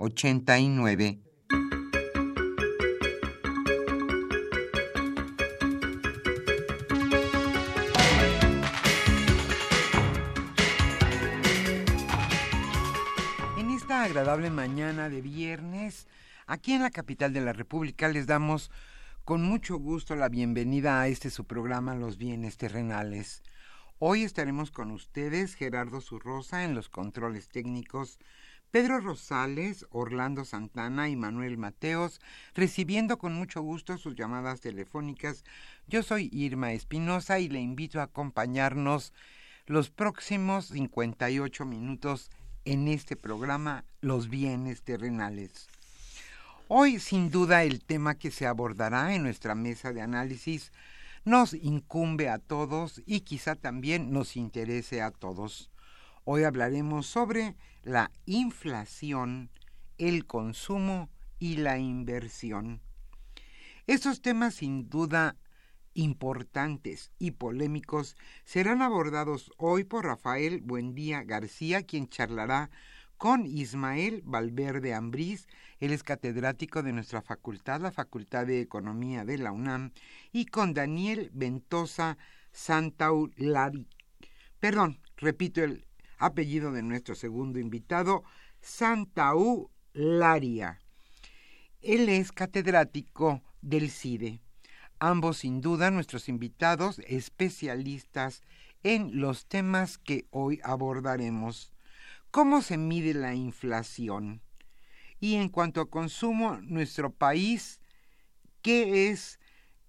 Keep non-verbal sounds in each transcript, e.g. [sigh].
8989. En esta agradable mañana de viernes, aquí en la capital de la República, les damos con mucho gusto la bienvenida a este su programa Los Bienes Terrenales. Hoy estaremos con ustedes Gerardo Zurrosa en los controles técnicos Pedro Rosales, Orlando Santana y Manuel Mateos, recibiendo con mucho gusto sus llamadas telefónicas. Yo soy Irma Espinosa y le invito a acompañarnos los próximos 58 minutos en este programa Los bienes terrenales. Hoy, sin duda, el tema que se abordará en nuestra mesa de análisis nos incumbe a todos y quizá también nos interese a todos. Hoy hablaremos sobre la inflación, el consumo y la inversión. Estos temas sin duda importantes y polémicos serán abordados hoy por Rafael Buendía García, quien charlará con Ismael Valverde Ambrís, él es catedrático de nuestra facultad, la Facultad de Economía de la UNAM, y con Daniel Ventosa Santaulari. Perdón, repito el apellido de nuestro segundo invitado, Santaú Laria. Él es catedrático del CIDE. Ambos, sin duda, nuestros invitados, especialistas en los temas que hoy abordaremos. ¿Cómo se mide la inflación? Y en cuanto a consumo, nuestro país, ¿qué es?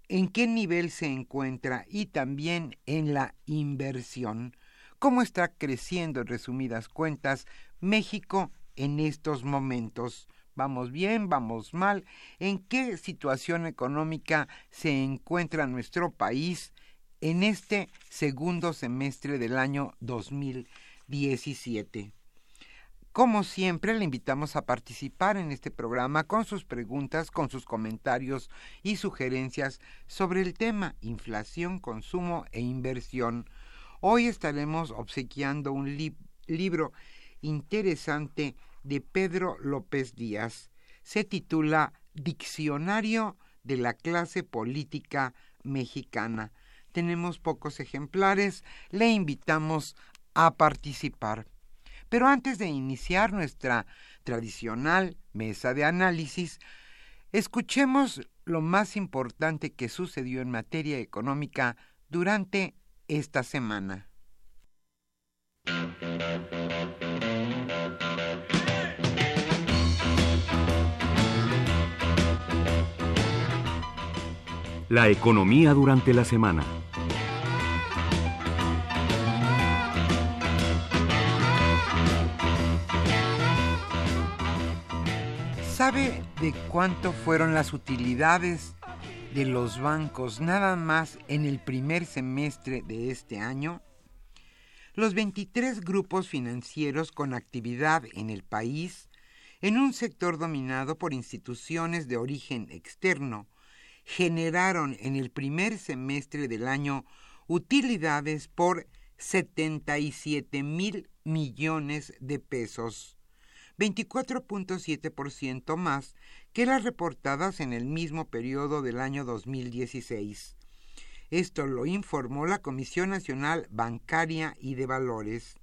¿En qué nivel se encuentra? Y también en la inversión cómo está creciendo, en resumidas cuentas, México en estos momentos. ¿Vamos bien? ¿Vamos mal? ¿En qué situación económica se encuentra nuestro país en este segundo semestre del año 2017? Como siempre, le invitamos a participar en este programa con sus preguntas, con sus comentarios y sugerencias sobre el tema inflación, consumo e inversión Hoy estaremos obsequiando un libro interesante de Pedro López Díaz. Se titula Diccionario de la clase política mexicana. Tenemos pocos ejemplares, le invitamos a participar. Pero antes de iniciar nuestra tradicional mesa de análisis, escuchemos lo más importante que sucedió en materia económica durante esta semana. La economía durante la semana. ¿Sabe de cuánto fueron las utilidades de los bancos nada más en el primer semestre de este año? Los 23 grupos financieros con actividad en el país, en un sector dominado por instituciones de origen externo, generaron en el primer semestre del año utilidades por 77 mil millones de pesos, 24.7% más que las reportadas en el mismo periodo del año 2016. Esto lo informó la Comisión Nacional Bancaria y de Valores.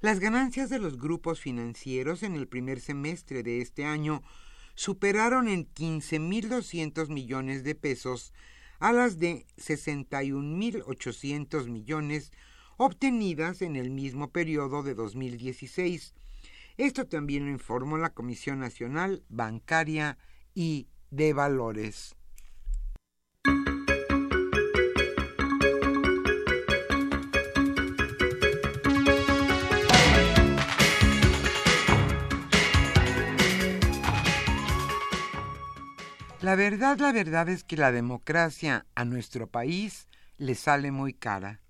Las ganancias de los grupos financieros en el primer semestre de este año superaron en 15.200 millones de pesos a las de 61.800 millones obtenidas en el mismo periodo de 2016. Esto también lo informó la Comisión Nacional Bancaria y de Valores. La verdad, la verdad es que la democracia a nuestro país le sale muy cara.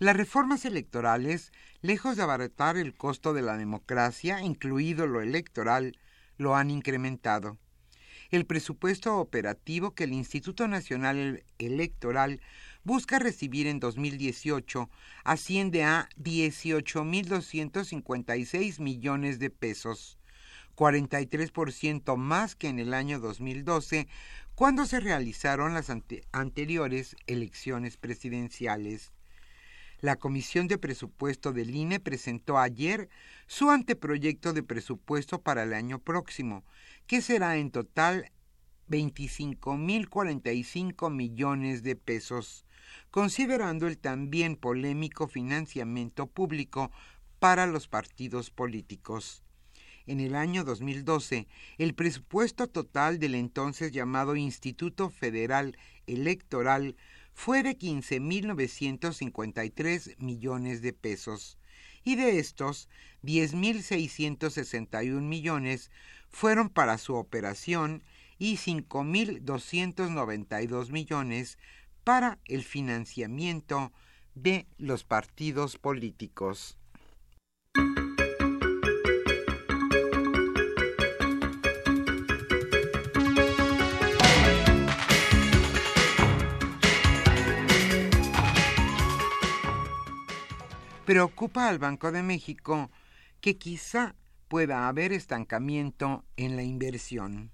Las reformas electorales, lejos de abaratar el costo de la democracia, incluido lo electoral, lo han incrementado. El presupuesto operativo que el Instituto Nacional Electoral busca recibir en 2018 asciende a 18.256 millones de pesos 43% más que en el año 2012, cuando se realizaron las anteriores elecciones presidenciales. La Comisión de Presupuesto del INE presentó ayer su anteproyecto de presupuesto para el año próximo, que será en total 25.045 millones de pesos, considerando el también polémico financiamiento público para los partidos políticos. En el año 2012 el presupuesto total del entonces llamado Instituto Federal Electoral fue de 15.953 millones de pesos y de estos 10.661 millones fueron para su operación y 5.292 millones para el financiamiento de los partidos políticos. Preocupa al Banco de México que quizá pueda haber estancamiento en la inversión.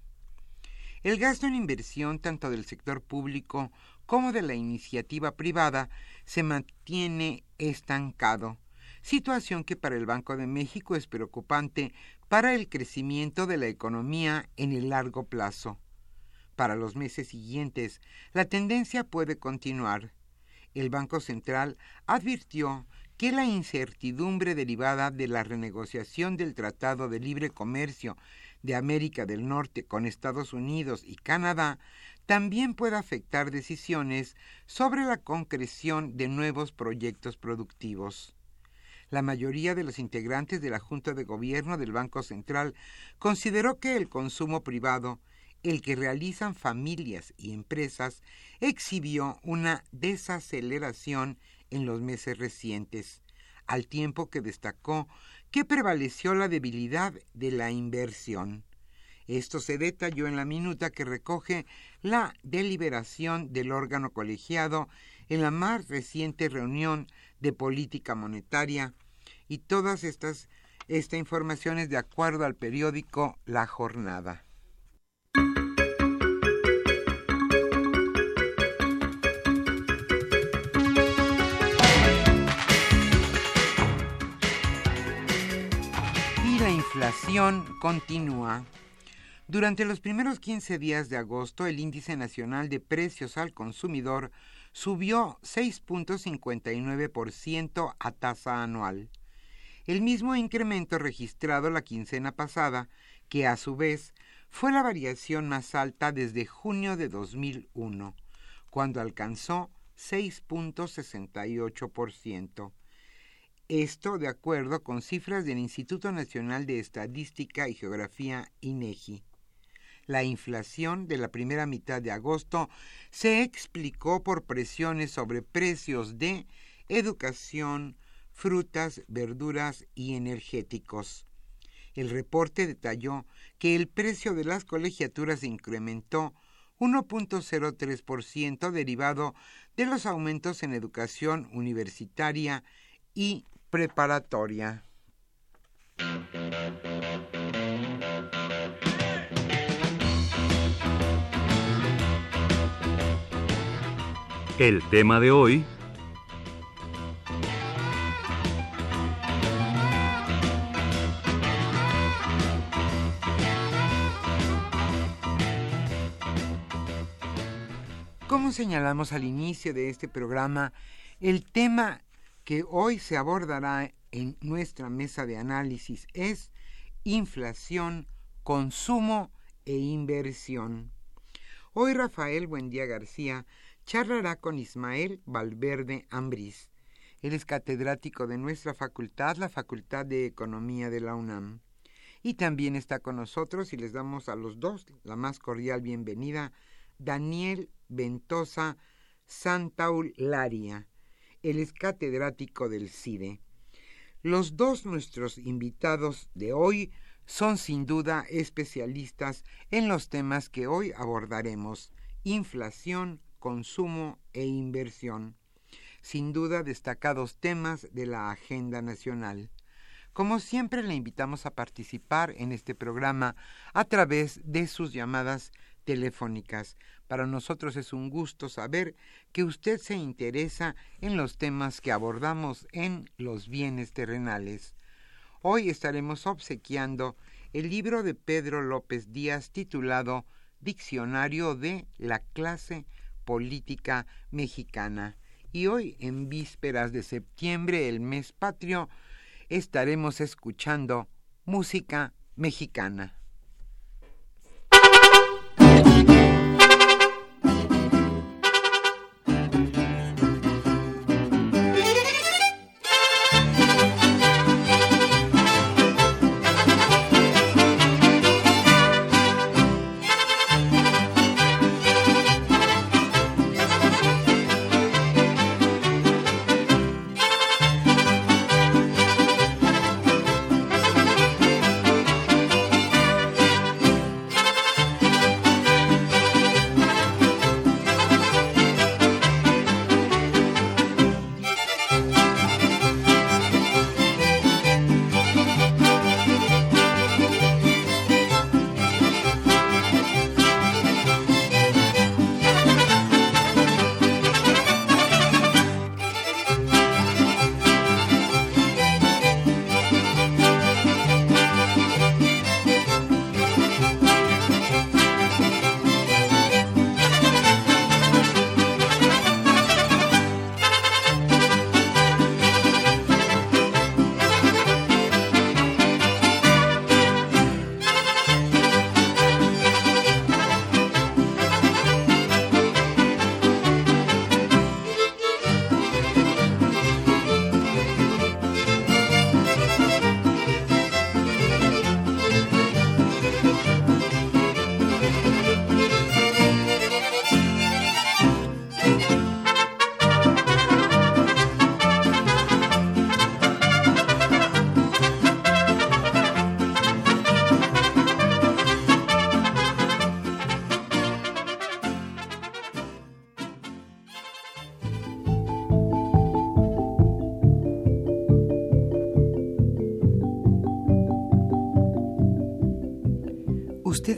El gasto en inversión tanto del sector público como de la iniciativa privada se mantiene estancado, situación que para el Banco de México es preocupante para el crecimiento de la economía en el largo plazo. Para los meses siguientes, la tendencia puede continuar. El Banco Central advirtió que la incertidumbre derivada de la renegociación del Tratado de Libre Comercio de América del Norte con Estados Unidos y Canadá también puede afectar decisiones sobre la concreción de nuevos proyectos productivos. La mayoría de los integrantes de la Junta de Gobierno del Banco Central consideró que el consumo privado, el que realizan familias y empresas, exhibió una desaceleración en los meses recientes, al tiempo que destacó que prevaleció la debilidad de la inversión. Esto se detalló en la minuta que recoge la deliberación del órgano colegiado en la más reciente reunión de política monetaria y todas estas esta información es de acuerdo al periódico La Jornada. Inflación continúa. Durante los primeros 15 días de agosto, el índice nacional de precios al consumidor subió 6.59% a tasa anual. El mismo incremento registrado la quincena pasada, que a su vez fue la variación más alta desde junio de 2001, cuando alcanzó 6.68%. Esto de acuerdo con cifras del Instituto Nacional de Estadística y Geografía INEGI. La inflación de la primera mitad de agosto se explicó por presiones sobre precios de educación, frutas, verduras y energéticos. El reporte detalló que el precio de las colegiaturas incrementó 1.03% derivado de los aumentos en educación universitaria y preparatoria. El tema de hoy Como señalamos al inicio de este programa, el tema que hoy se abordará en nuestra mesa de análisis es inflación, consumo e inversión. Hoy Rafael Buendía García charlará con Ismael Valverde Ambrís. Él es catedrático de nuestra facultad, la Facultad de Economía de la UNAM. Y también está con nosotros y les damos a los dos la más cordial bienvenida, Daniel Ventosa Santaularia. Él es catedrático del CIDE. Los dos nuestros invitados de hoy son sin duda especialistas en los temas que hoy abordaremos, inflación, consumo e inversión. Sin duda destacados temas de la agenda nacional. Como siempre le invitamos a participar en este programa a través de sus llamadas telefónicas. Para nosotros es un gusto saber que usted se interesa en los temas que abordamos en los bienes terrenales. Hoy estaremos obsequiando el libro de Pedro López Díaz titulado Diccionario de la clase política mexicana. Y hoy, en vísperas de septiembre, el mes patrio, estaremos escuchando música mexicana.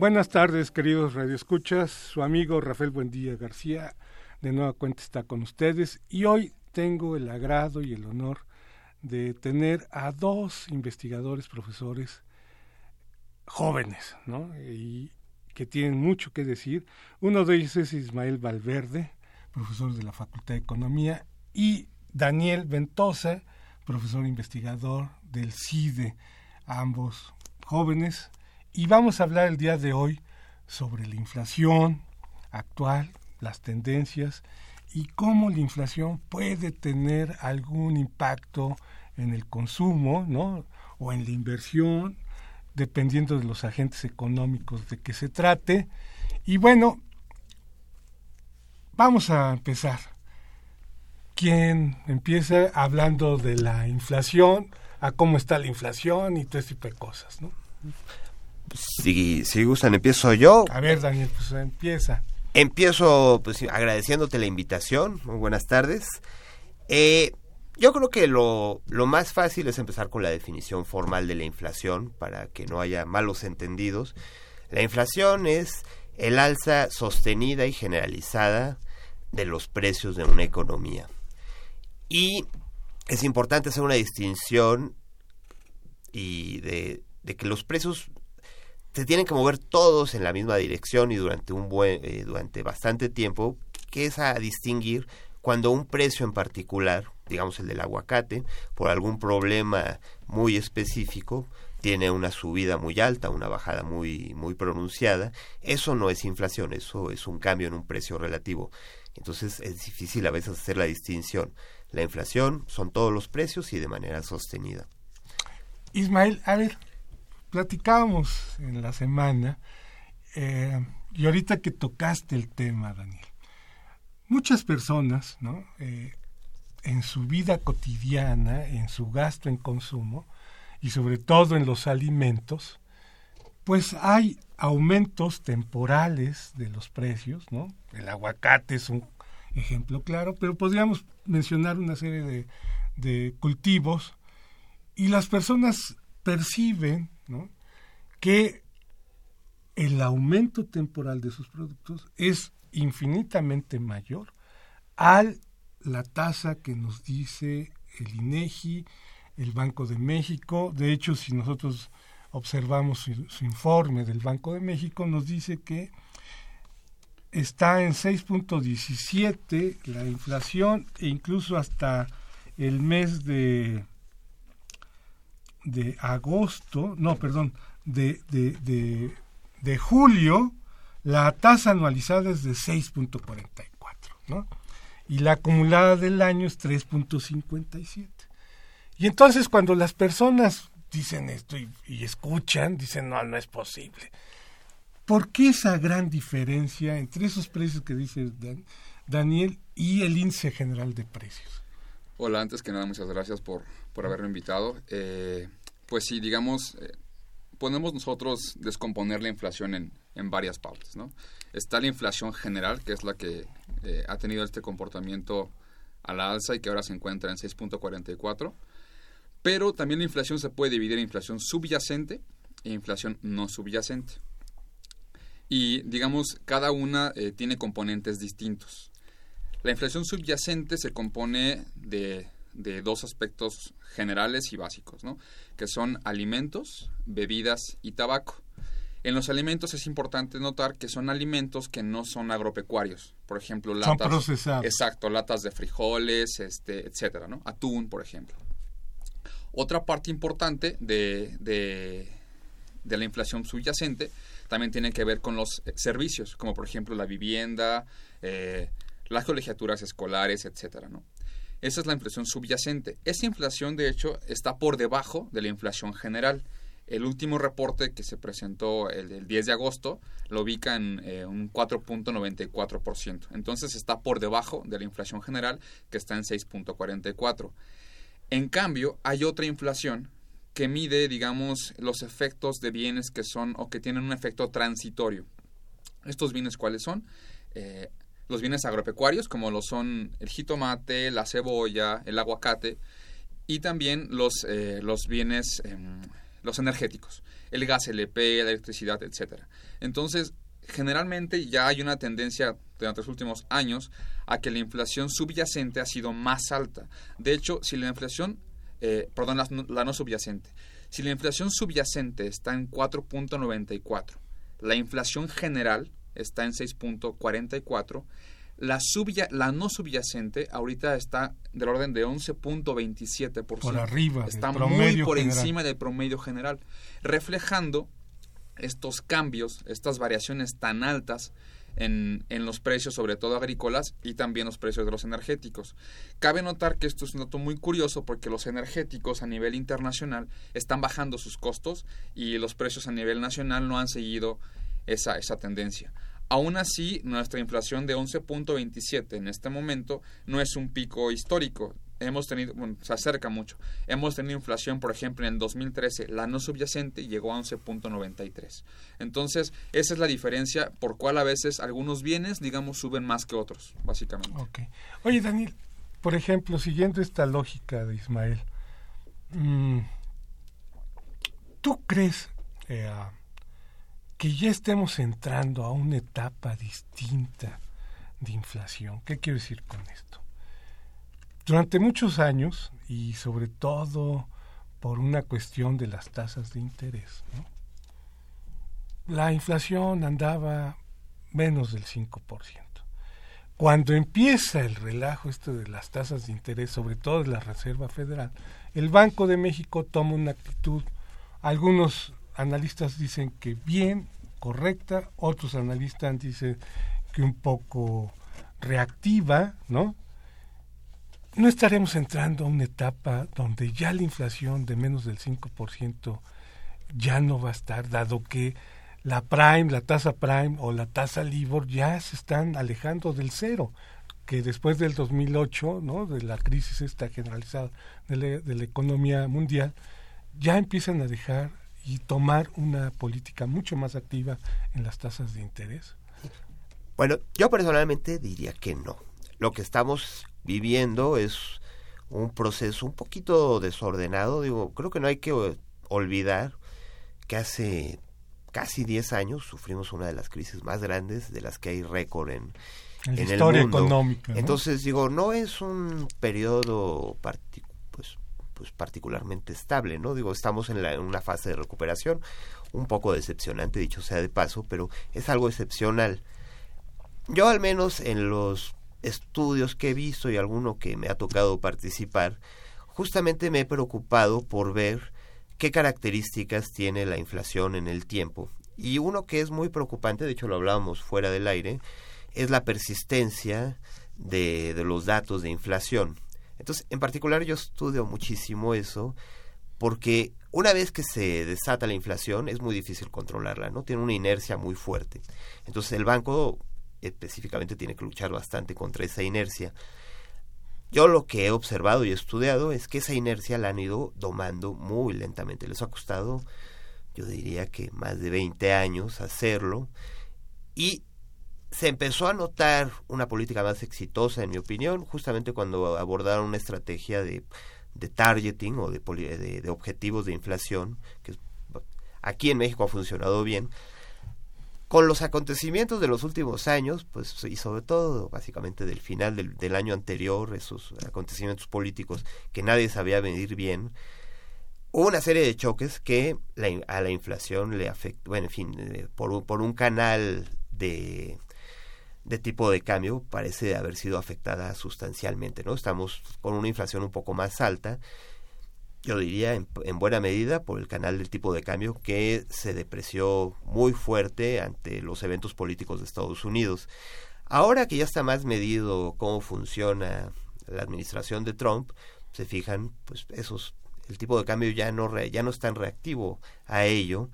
Buenas tardes, queridos radioescuchas. Su amigo Rafael Buendía García de nueva cuenta está con ustedes y hoy tengo el agrado y el honor de tener a dos investigadores, profesores jóvenes, ¿no? Y que tienen mucho que decir. Uno de ellos es Ismael Valverde, profesor de la Facultad de Economía, y Daniel Ventosa, profesor investigador del CIDE, ambos jóvenes. Y vamos a hablar el día de hoy sobre la inflación actual, las tendencias y cómo la inflación puede tener algún impacto en el consumo, ¿no? o en la inversión, dependiendo de los agentes económicos de que se trate. Y bueno, vamos a empezar. ¿Quién empieza hablando de la inflación, a cómo está la inflación y todo ese tipo de cosas, ¿no? Si, si gustan, empiezo yo. A ver, Daniel, pues empieza. Empiezo pues, agradeciéndote la invitación. Muy buenas tardes. Eh, yo creo que lo, lo, más fácil es empezar con la definición formal de la inflación para que no haya malos entendidos. La inflación es el alza sostenida y generalizada de los precios de una economía. Y es importante hacer una distinción y de, de que los precios se tienen que mover todos en la misma dirección y durante un buen eh, durante bastante tiempo que es a distinguir cuando un precio en particular digamos el del aguacate por algún problema muy específico tiene una subida muy alta una bajada muy muy pronunciada eso no es inflación eso es un cambio en un precio relativo. Entonces es difícil a veces hacer la distinción. La inflación son todos los precios y de manera sostenida. Ismael a ver platicábamos en la semana, eh, y ahorita que tocaste el tema, Daniel, muchas personas, ¿no? Eh, en su vida cotidiana, en su gasto en consumo, y sobre todo en los alimentos, pues hay aumentos temporales de los precios, ¿no? El aguacate es un ejemplo claro, pero podríamos mencionar una serie de, de cultivos y las personas perciben que el aumento temporal de sus productos es infinitamente mayor a la tasa que nos dice el INEGI, el Banco de México. De hecho, si nosotros observamos su, informe del Banco de México, nos dice que está en 6.17 la inflación e incluso hasta el mes de de agosto, no, perdón, de, de, de, de julio, la tasa anualizada es de 6.44, ¿no? Y la acumulada del año es 3.57. Y entonces cuando las personas dicen esto y, escuchan, dicen, no, no es posible. ¿Por qué esa gran diferencia entre esos precios que dice Dan, Daniel y el índice general de precios? Hola, antes que nada, muchas gracias por, por haberme invitado. Eh, pues sí, digamos, eh, podemos nosotros descomponer la inflación en, en, varias partes, ¿no? Está la inflación general, que es la que eh, ha tenido este comportamiento a la alza y que ahora se encuentra en 6.44. Pero también la inflación se puede dividir en inflación subyacente e inflación no subyacente. Y digamos, cada una tiene componentes distintos. La inflación subyacente se compone de, dos aspectos generales y básicos, ¿no? que son alimentos, bebidas y tabaco. En los alimentos es importante notar que son alimentos que no son agropecuarios. Por ejemplo, latas. Son procesados. Exacto, latas de frijoles, este, etcétera, ¿no? Atún, por ejemplo. Otra parte importante de, de, de la inflación subyacente también tiene que ver con los servicios, como por ejemplo la vivienda, eh, las colegiaturas escolares, etcétera, ¿no? Esa es la inflación subyacente. Esa inflación, de hecho, está por debajo de la inflación general. El último reporte que se presentó el, 10 de agosto lo ubica en eh, un 4.94%. Entonces está por debajo de la inflación general que está en 6.44. En cambio, hay otra inflación que mide, digamos, los efectos de bienes que son o que tienen un efecto transitorio. ¿Estos bienes cuáles son? Eh, los bienes agropecuarios, como lo son el jitomate, la cebolla, el aguacate, y también los, eh, los bienes, em, los energéticos, el gas LP, la electricidad, etc. Entonces, generalmente ya hay una tendencia durante los últimos años a que la inflación subyacente ha sido más alta. De hecho, si la inflación, eh, perdón, la, la no subyacente, si la inflación subyacente está en 4.94, la inflación general está en 6.44, la, subya, la no subyacente ahorita está del orden de 11.27%. Por arriba. Está muy por general. encima del promedio general, reflejando estos cambios, estas variaciones tan altas en, en, los precios, sobre todo agrícolas, y también los precios de los energéticos. Cabe notar que esto es un dato muy curioso porque los energéticos a nivel internacional están bajando sus costos y los precios a nivel nacional no han seguido esa, esa tendencia. Aún así, nuestra inflación de 11.27 en este momento no es un pico histórico. Hemos tenido, bueno, se acerca mucho. Hemos tenido inflación, por ejemplo, en el 2013, la no subyacente llegó a 11.93. Entonces, esa es la diferencia por cual a veces algunos bienes, digamos, suben más que otros, básicamente. Okay. Oye, Daniel, por ejemplo, siguiendo esta lógica de Ismael, mmm, ¿tú crees eh, que ya estemos entrando a una etapa distinta de inflación? ¿Qué quiero decir con esto? Durante muchos años, y sobre todo por una cuestión de las tasas de interés, la inflación andaba menos del 5%. Cuando empieza el relajo esto de las tasas de interés, sobre todo de la Reserva Federal, el Banco de México toma una actitud, algunos analistas dicen que bien, correcta, otros analistas dicen que un poco reactiva, ¿no? No estaremos entrando a una etapa donde ya la inflación de menos del 5% ya no va a estar, dado que la prime, la tasa prime o la tasa LIBOR ya se están alejando del cero, que después del 2008, ¿no? de la crisis esta generalizada de la, de la economía mundial, ya empiezan a dejar y tomar una política mucho más activa en las tasas de interés? Bueno, yo personalmente diría que no. Lo que estamos viviendo es un proceso un poquito desordenado. Digo, creo que no hay que olvidar que hace casi 10 años sufrimos una de las crisis más grandes de las que hay récord en, en, en historia el mundo. económica. ¿no? Entonces, digo, no es un periodo partic pues, particularmente estable, ¿no? Digo, estamos en, la, una fase de recuperación, un poco decepcionante, dicho sea de paso, pero es algo excepcional. Yo al menos en los estudios que he visto y alguno que me ha tocado participar, justamente me he preocupado por ver qué características tiene la inflación en el tiempo. Y uno que es muy preocupante, de hecho lo hablábamos fuera del aire, es la persistencia de los datos de inflación. Entonces, en particular yo estudio muchísimo eso porque una vez que se desata la inflación es muy difícil controlarla, ¿no? Tiene una inercia muy fuerte. Entonces el banco específicamente tiene que luchar bastante contra esa inercia. Yo lo que he observado y estudiado es que esa inercia la han ido domando muy lentamente. Les ha costado, yo diría que más de 20 años hacerlo. Y se empezó a notar una política más exitosa, en mi opinión, justamente cuando abordaron una estrategia de, de targeting o de, de, objetivos de inflación, que aquí en México ha funcionado bien. Con los acontecimientos de los últimos años, pues, y sobre todo básicamente del final del, año anterior, esos acontecimientos políticos que nadie sabía venir bien, hubo una serie de choques que a la inflación le afectó, bueno, en fin, por, por un canal de, de tipo de cambio parece haber sido afectada sustancialmente, ¿no? Estamos con una inflación un poco más alta, yo diría en, en, buena medida por el canal del tipo de cambio que se depreció muy fuerte ante los eventos políticos de Estados Unidos. Ahora que ya está más medido cómo funciona la administración de Trump, se fijan, pues esos el tipo de cambio ya no ya no es tan reactivo a ello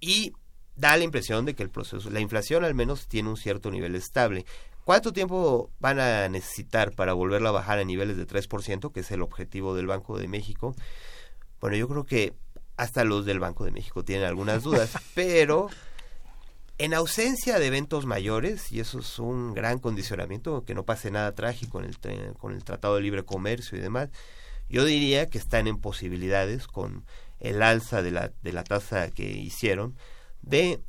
y da la impresión de que el proceso, la inflación al menos tiene un cierto nivel estable. ¿Cuánto tiempo van a necesitar para volverla a bajar a niveles de 3%, que es el objetivo del Banco de México? Bueno, yo creo que hasta los del Banco de México tienen algunas dudas, [laughs] pero en ausencia de eventos mayores, y eso es un gran condicionamiento, que no pase nada trágico en el, con el Tratado de Libre Comercio y demás, yo diría que están en posibilidades con el alza de la, de la tasa que hicieron de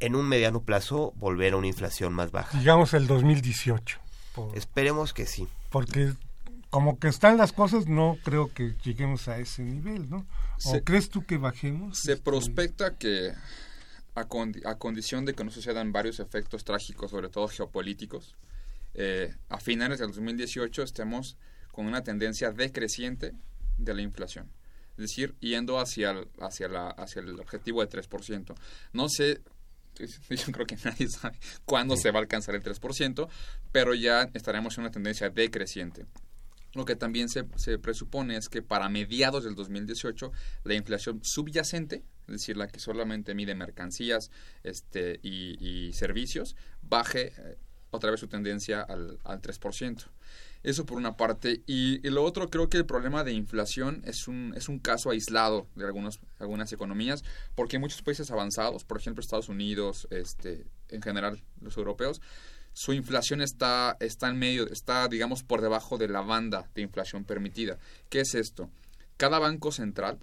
en un mediano plazo volver a una inflación más baja. Digamos el 2018. por- Esperemos que sí. porque como que están las cosas, no creo que lleguemos a ese nivel, ¿no? ¿O Se- crees tú que bajemos? Se Este, prospecta que, a, condi- a condición de que no sucedan varios efectos trágicos, sobre todo geopolíticos, eh, a finales del 2018 estemos con una tendencia decreciente de la inflación. Es decir, yendo hacia el, hacia la, hacia el objetivo de 3%. No sé, [laughs] yo creo que nadie sabe cuándo se va a alcanzar el 3%, pero ya estaremos en una tendencia decreciente. Lo que también se, se presupone es que para mediados del 2018 la inflación subyacente, es decir, la que solamente mide mercancías este, y, y servicios, baje eh, otra vez su tendencia al, al 3%. Eso por una parte. Y, y lo otro, creo que el problema de inflación es un, es un caso aislado de algunos, algunas economías, porque en muchos países avanzados, por ejemplo Estados Unidos, este, en general los europeos, su inflación está, está en medio, está, digamos, por debajo de la banda de inflación permitida. ¿Qué es esto? Cada banco central,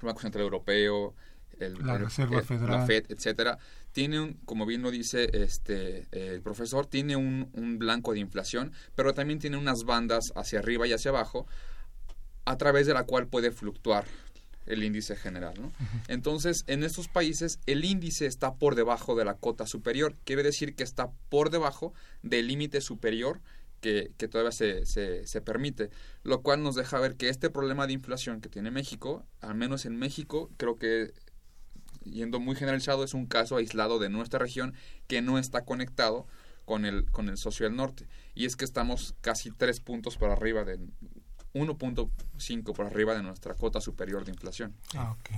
el Banco Central Europeo, el, La el- Reserva el- Federal. la Fed, etcétera, tiene un, como bien lo dice este eh, el profesor, tiene un, un blanco de inflación, pero también tiene unas bandas hacia arriba y hacia abajo, a través de la cual puede fluctuar el índice general. ¿no? Entonces, en estos países el índice está por debajo de la cota superior, quiere decir que está por debajo del límite superior que, que todavía se, se, se permite, lo cual nos deja ver que este problema de inflación que tiene México, al menos en México, creo que yendo muy generalizado, es un caso aislado de nuestra región que no está conectado con el, con el socio del norte. Y es que estamos casi tres puntos por arriba de 1.5 por arriba de nuestra cota superior de inflación. Ah, ok.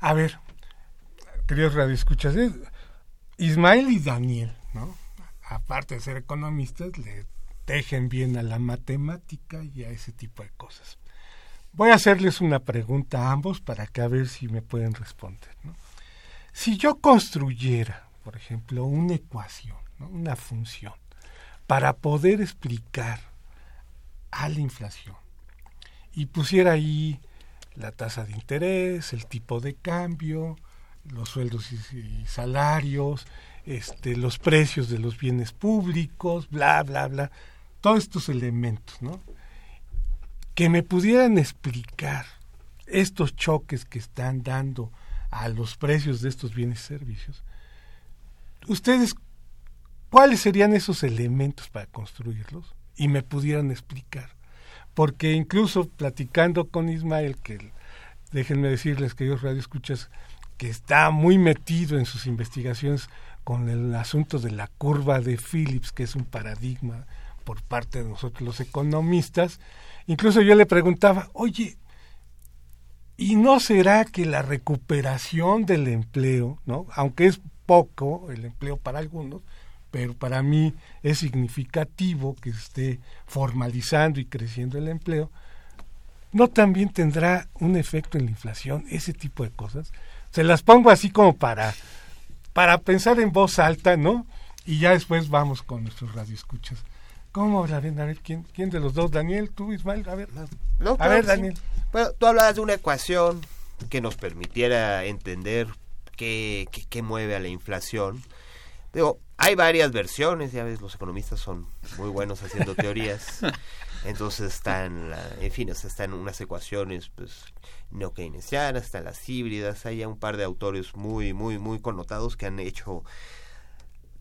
A ver, queridos radioescuchas, Ismael y Daniel, ¿no? Aparte de ser economistas, le tejen bien a la matemática y a ese tipo de cosas. Voy a hacerles una pregunta a ambos para que a ver si me pueden responder. ¿no? Si yo construyera, por ejemplo, una ecuación, una función, para poder explicar a la inflación y pusiera ahí la tasa de interés, el tipo de cambio, los sueldos y, salarios, este, los precios de los bienes públicos, bla, bla, bla, todos estos elementos. Que me pudieran explicar estos choques que están dando a los precios de estos bienes y servicios. Ustedes, ¿cuáles serían esos elementos para construirlos? Y me pudieran explicar porque incluso platicando con Ismael, que déjenme decirles que yo radio escuchas que está muy metido en sus investigaciones con el asunto de la curva de Phillips, que es un paradigma por parte de nosotros los economistas. Incluso yo le preguntaba, oye, ¿y no será que la recuperación del empleo, ¿no? aunque es poco el empleo para algunos, pero para mí es significativo que esté formalizando y creciendo el empleo, ¿no también tendrá un efecto en la inflación ese tipo de cosas? Se las pongo así como para, para pensar en voz alta, ¿no? Y ya después vamos con nuestros radioescuchas. ¿Cómo la ven? A ver, ¿quién, ¿quién de los dos? ¿Daniel? ¿Tú, Ismael? A ver, No, a claro ver sí. Daniel. Bueno, tú hablabas de una ecuación que nos permitiera entender qué, qué, qué mueve a la inflación. Digo, hay varias versiones, ya ves, los economistas son muy buenos haciendo [laughs] teorías. Entonces están, la, en fin, o sea, están unas ecuaciones pues neo-keynesianas, están las híbridas, hay un par de autores muy, muy, muy connotados que han hecho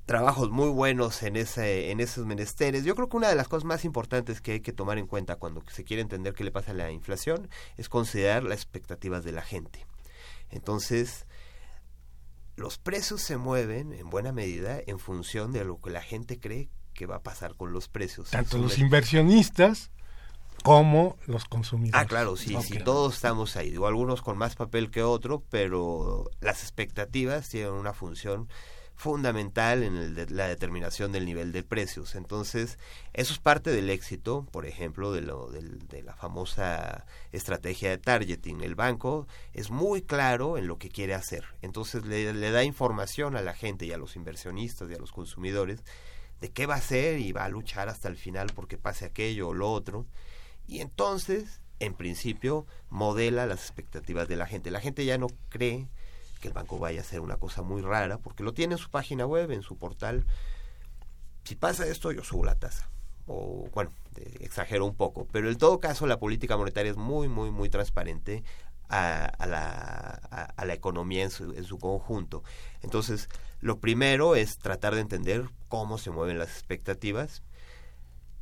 trabajos muy buenos en ese en esos menesteres. Yo creo que una de las cosas más importantes que hay que tomar en cuenta cuando se quiere entender qué le pasa a la inflación es considerar las expectativas de la gente. Entonces, los precios se mueven en buena medida en función de lo que la gente cree que va a pasar con los precios. Tanto los inversionistas como los consumidores. Ah, claro, sí, sí, todos estamos ahí. Digo, algunos con más papel que otro, pero las expectativas tienen una función fundamental en el de- la determinación del nivel de precios. Entonces, eso es parte del éxito, por ejemplo, de, lo, del- de la famosa estrategia de targeting. El banco es muy claro en lo que quiere hacer. Entonces, le, le da información a la gente y a los inversionistas y a los consumidores de qué va a hacer y va a luchar hasta el final porque pase aquello o lo otro. Y entonces, en principio, modela las expectativas de la gente. La gente ya no cree que el banco vaya a hacer una cosa muy rara, porque lo tiene en su página web, en su portal. Si pasa esto, yo subo la tasa. O, bueno, exagero un poco, pero en todo caso la política monetaria es muy, muy, muy transparente a, la, economía en su, conjunto. Entonces, lo primero es tratar de entender cómo se mueven las expectativas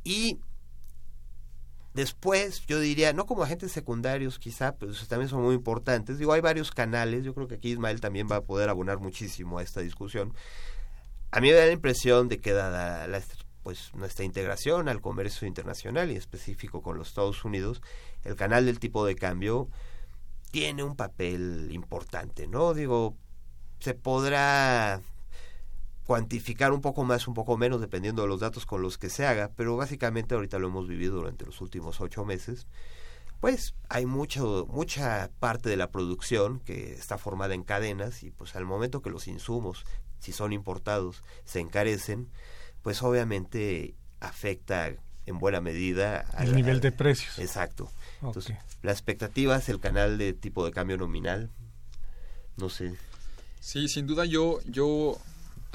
y después yo diría, no como agentes secundarios quizá, pero también son muy importantes. Digo, hay varios canales, yo creo que aquí Ismael también va a poder abonar muchísimo a esta discusión. A mí me da la impresión de que dada pues nuestra integración al comercio internacional y específico con los Estados Unidos, el canal del tipo de cambio tiene un papel importante, ¿no? Digo, se podrá cuantificar un poco más, un poco menos, dependiendo de los datos con los que se haga, pero básicamente ahorita lo hemos vivido durante los últimos ocho meses, pues hay mucho, mucha parte de la producción que está formada en cadenas y pues al momento que los insumos, si son importados, se encarecen, pues obviamente afecta en buena medida al nivel de precios. Exacto. Entonces, la expectativa es el canal de tipo de cambio nominal. No sé. Sí, sin duda yo, yo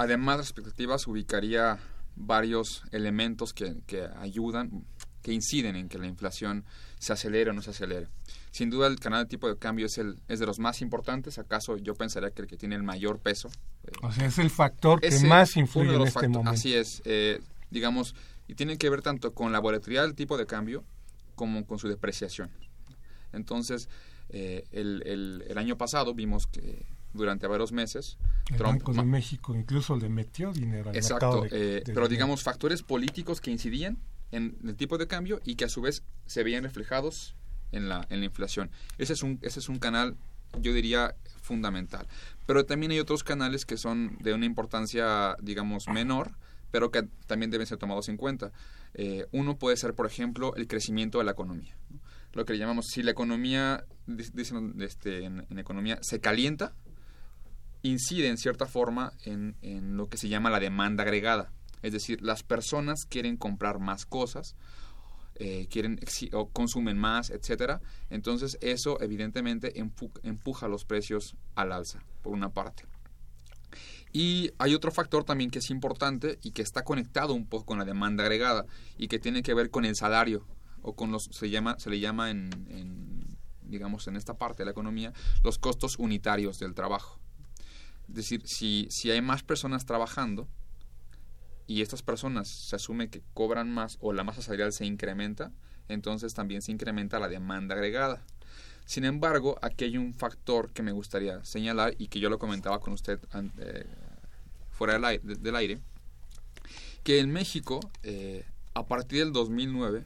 además de las expectativas, ubicaría varios elementos que, que ayudan, que inciden en que la inflación se acelere o no se acelere. Sin duda el canal de tipo de cambio es, el, es de los más importantes, acaso yo pensaría que el que tiene el mayor peso. O sea, es el factor que más influye en este momento. Así es, eh, digamos, y tiene que ver tanto con la volatilidad del tipo de cambio como con su depreciación. Entonces, eh, el, el, año pasado vimos que durante varios meses. El Banco de México incluso le metió dinero al exacto, eh, pero digamos factores políticos que incidían en el tipo de cambio y que a su vez se veían reflejados en la, en la inflación. Ese es, un, ese es un canal, yo diría, fundamental. Pero también hay otros canales que son de una importancia, digamos, menor, pero que también deben ser tomados en cuenta. Eh, uno puede ser, por ejemplo, el crecimiento de la economía. Lo que le llamamos, si la economía, dicen este, en, economía, se calienta, incide en cierta forma en, en lo que se llama la demanda agregada. Es decir, las personas quieren comprar más cosas, eh, quieren o consumen más, etcétera. Entonces eso evidentemente empuja los precios al alza, por una parte. Y hay otro factor también que es importante y que está conectado un poco con la demanda agregada y que tiene que ver con el salario o con los se llama se le llama en, digamos en esta parte de la economía los costos unitarios del trabajo. Es decir, si, si hay más personas trabajando, y estas personas se asume que cobran más o la masa salarial se incrementa, entonces también se incrementa la demanda agregada. Sin embargo, aquí hay un factor que me gustaría señalar y que yo lo comentaba con usted eh, fuera del aire, del aire, que en México, eh, a partir del 2009,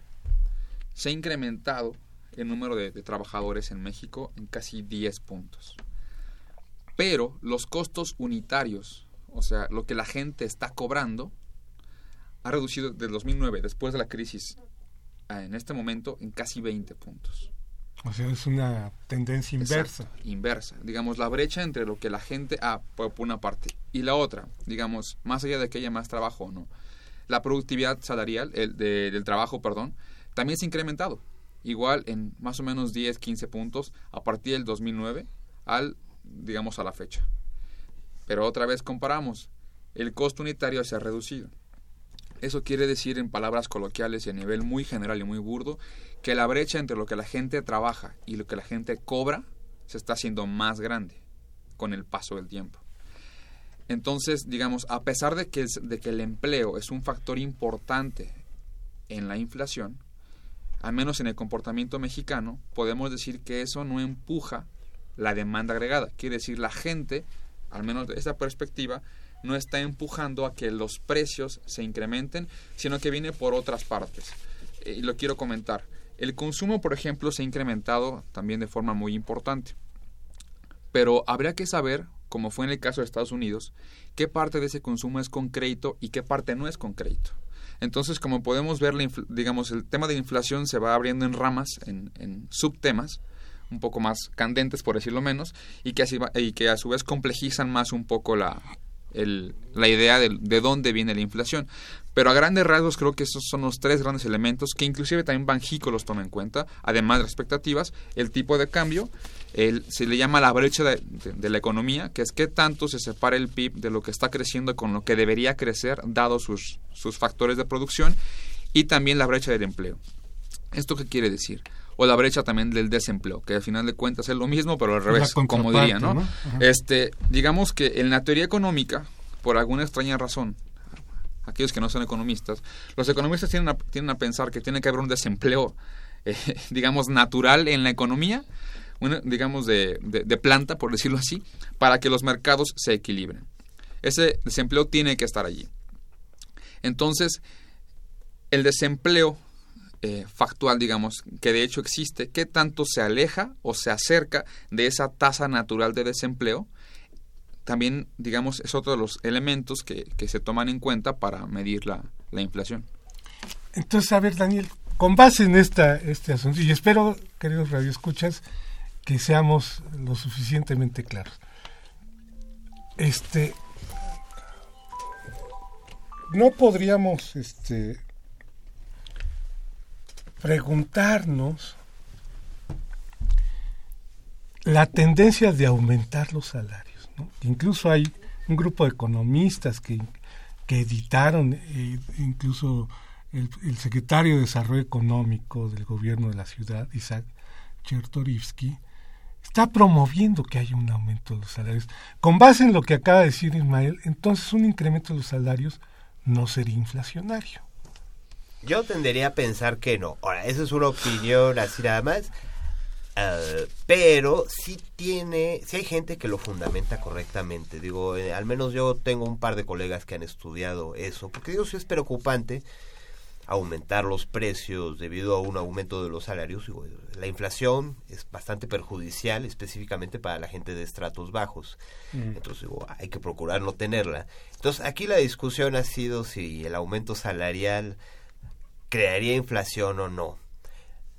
se ha incrementado el número de, trabajadores en México en casi 10 puntos. Pero los costos unitarios, o sea, lo que la gente está cobrando, ha reducido desde 2009, después de la crisis, en este momento en casi 20 puntos. O sea, es una tendencia inversa. inversa. Digamos, la brecha entre lo que la gente... Ah, por una parte. Y la otra, digamos, más allá de que haya más trabajo o no, la productividad salarial, el del trabajo, perdón, también se ha incrementado. Igual en más o menos 10, 15 puntos a partir del 2009 al, digamos, a la fecha. Pero otra vez comparamos, el costo unitario se ha reducido. Eso quiere decir en palabras coloquiales y a nivel muy general y muy burdo que la brecha entre lo que la gente trabaja y lo que la gente cobra se está haciendo más grande con el paso del tiempo. Entonces, digamos, a pesar de que, de que el empleo es un factor importante en la inflación, al menos en el comportamiento mexicano, podemos decir que eso no empuja la demanda agregada. Quiere decir, la gente, al menos de esa perspectiva, no está empujando a que los precios se incrementen, sino que viene por otras partes. Eh, y lo quiero comentar. El consumo, por ejemplo, se ha incrementado también de forma muy importante. Pero habría que saber, como fue en el caso de Estados Unidos, qué parte de ese consumo es con crédito y qué parte no es con crédito. Entonces, como podemos ver, digamos, el tema de la inflación se va abriendo en ramas, en subtemas, un poco más candentes, por decirlo menos, y que, así y que a su vez complejizan más un poco la, el, la idea de, de, dónde viene la inflación. Pero a grandes rasgos creo que esos son los tres grandes elementos que inclusive también Banjico los toma en cuenta, además de las expectativas, el tipo de cambio, el, se le llama la brecha de, de, la economía, que es qué tanto se separa el PIB de lo que está creciendo con lo que debería crecer, dado sus, sus factores de producción, y también la brecha del empleo. ¿Esto qué quiere decir? O la brecha también del desempleo, que al final de cuentas es lo mismo, pero al revés, como diría, ¿no? ¿no? Este, digamos que en la teoría económica, por alguna extraña razón, aquellos que no son economistas, los economistas tienen a, tienen a pensar que tiene que haber un desempleo, [laughs] eh, digamos, natural en la economía, una, digamos, de, de, de, planta, por decirlo así, para que los mercados se equilibren. Ese desempleo tiene que estar allí. Entonces, el desempleo eh, factual, digamos, que de hecho existe, qué tanto se aleja o se acerca de esa tasa natural de desempleo, también, digamos, es otro de los elementos que, se toman en cuenta para medir la, la, inflación. Entonces, a ver, Daniel, con base en este asunto, y espero, queridos radioescuchas, que seamos lo suficientemente claros. Este, no podríamos este, preguntarnos la tendencia de aumentar los salarios. ¿no? Incluso hay un grupo de economistas que, que editaron, eh, incluso el, el, secretario de Desarrollo Económico del gobierno de la ciudad, Isaac Chertorivsky, está promoviendo que haya un aumento de los salarios. Con base en lo que acaba de decir Ismael, entonces un incremento de los salarios no sería inflacionario. Yo tendería a pensar que no. Ahora, eso es una opinión así nada más. Uh, pero sí tiene, sí hay gente que lo fundamenta correctamente. Digo, eh, al menos yo tengo un par de colegas que han estudiado eso, porque digo, sí es preocupante aumentar los precios debido a un aumento de los salarios. Digo, la inflación es bastante perjudicial, específicamente para la gente de estratos bajos. Mm. Entonces, digo, hay que procurar no tenerla. Entonces, aquí la discusión ha sido si el aumento salarial crearía inflación o no.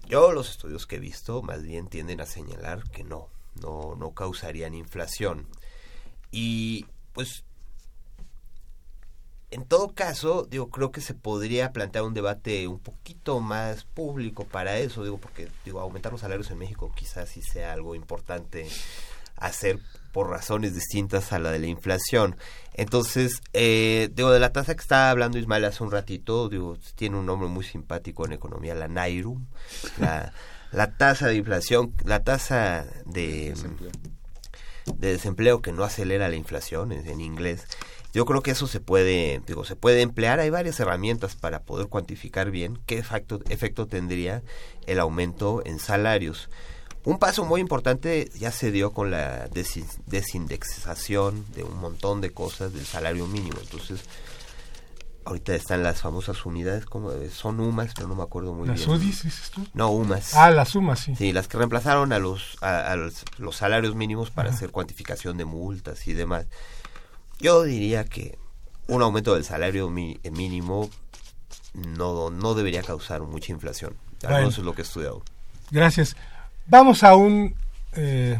Yo los estudios que he visto más bien tienden a señalar que no, no, no causarían inflación. Y pues en todo caso, digo, creo que se podría plantear un debate un poquito más público para eso, digo, porque digo, aumentar los salarios en México quizás sí sea algo importante hacer por razones distintas a la de la inflación. Entonces, eh, digo, de la tasa que estaba hablando Ismael hace un ratito, digo, tiene un nombre muy simpático en economía, la NAIRU, la, la tasa de inflación, la tasa de desempleo. de desempleo que no acelera la inflación en, en inglés. Yo creo que eso se puede, digo, se puede emplear. Hay varias herramientas para poder cuantificar bien qué efecto, efecto tendría el aumento en salarios. Un paso muy importante ya se dio con la desindexación de un montón de cosas del salario mínimo. Entonces, ahorita están las famosas unidades, como son UMAS, pero no me acuerdo muy ¿Las bien. ¿Las UDIs dices tú? No, UMAS. Ah, las UMAS, sí. Sí, las que reemplazaron a los, a, a los, los, salarios mínimos para Ajá. hacer cuantificación de multas y demás. Yo diría que un aumento del salario mi, mínimo no, no debería causar mucha inflación. Bueno. Eso es lo que he estudiado. Gracias. Vamos a un eh,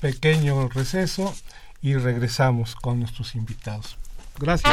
pequeño receso y regresamos con nuestros invitados. Gracias.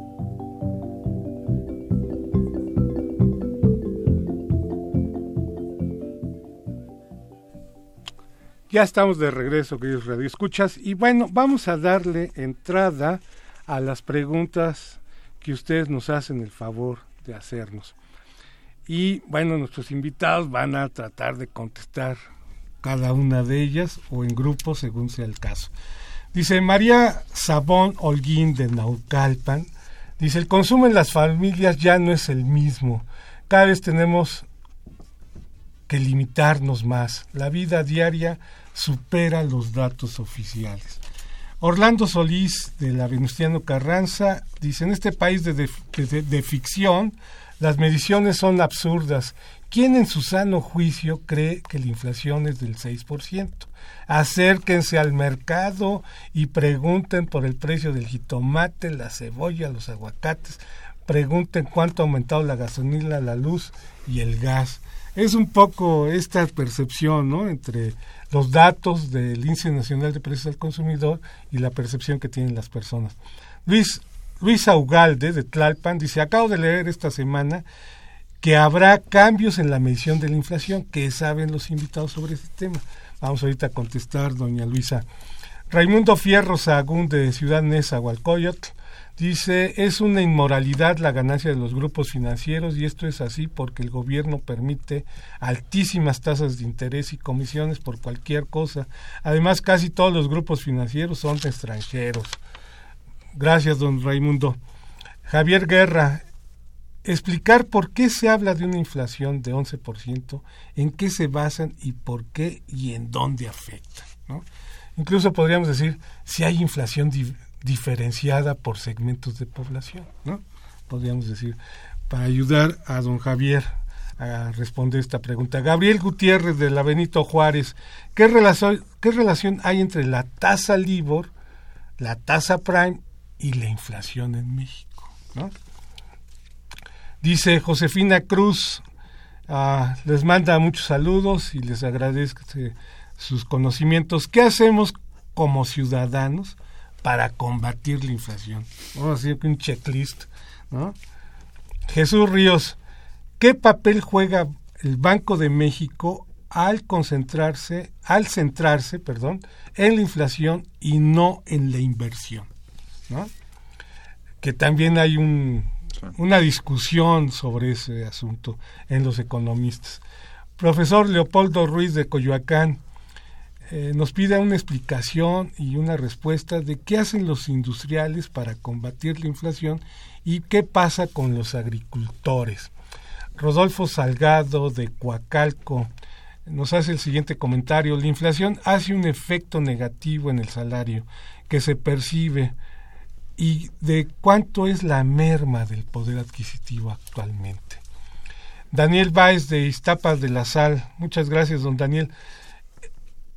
Ya estamos de regreso, queridos radioescuchas, y bueno, vamos a darle entrada a las preguntas que ustedes nos hacen el favor de hacernos. Y bueno, nuestros invitados van a tratar de contestar cada una de ellas o en grupo según sea el caso. Dice María Sabón Holguín de Naucalpan, dice, el consumo en las familias ya no es el mismo. Cada vez tenemos que limitarnos más. La vida diaria supera los datos oficiales. Orlando Solís de la Venustiano Carranza dice, en este país de, de, ficción las mediciones son absurdas. ¿Quién en su sano juicio cree que la inflación es del 6%? Acérquense al mercado y pregunten por el precio del jitomate, la cebolla, los aguacates. Pregunten cuánto ha aumentado la gasolina, la luz y el gas. Es un poco esta percepción, ¿no? Entre los datos del Índice Nacional de Precios al Consumidor y la percepción que tienen las personas. Luis, Luis Augalde de Tlalpan dice, acabo de leer esta semana que habrá cambios en la medición de la inflación. ¿Qué saben los invitados sobre este tema? Vamos ahorita a contestar, doña Luisa. Raimundo Fierro Sagún de Ciudad Neza, Hualcoyotl, Dice, es una inmoralidad la ganancia de los grupos financieros y esto es así porque el gobierno permite altísimas tasas de interés y comisiones por cualquier cosa. Además, casi todos los grupos financieros son extranjeros. Gracias, don Raimundo. Javier Guerra, explicar por qué se habla de una inflación de 11%, en qué se basan y por qué y en dónde afecta. ¿no? Incluso podríamos decir si hay inflación diferenciada por segmentos de población, ¿no? Podríamos decir, para ayudar a don Javier a responder esta pregunta. Gabriel Gutiérrez de la Benito Juárez, ¿qué relación, hay entre la tasa LIBOR, la tasa Prime y la inflación en México? Dice Josefina Cruz, ah, les manda muchos saludos y les agradezco sus conocimientos. ¿Qué hacemos como ciudadanos para combatir la inflación. Vamos a decir que un checklist, ¿no? Jesús Ríos, ¿qué papel juega el Banco de México al concentrarse, al centrarse, perdón, en la inflación y no en la inversión? ¿no? Que también hay un, una discusión sobre ese asunto en los economistas. Profesor Leopoldo Ruiz de Coyoacán, eh, nos pide una explicación y una respuesta de qué hacen los industriales para combatir la inflación y qué pasa con los agricultores. Rodolfo Salgado de Coacalco nos hace el siguiente comentario. La inflación hace un efecto negativo en el salario que se percibe y de cuánto es la merma del poder adquisitivo actualmente. Daniel Báez de Iztapas de la Sal. Muchas gracias, don Daniel.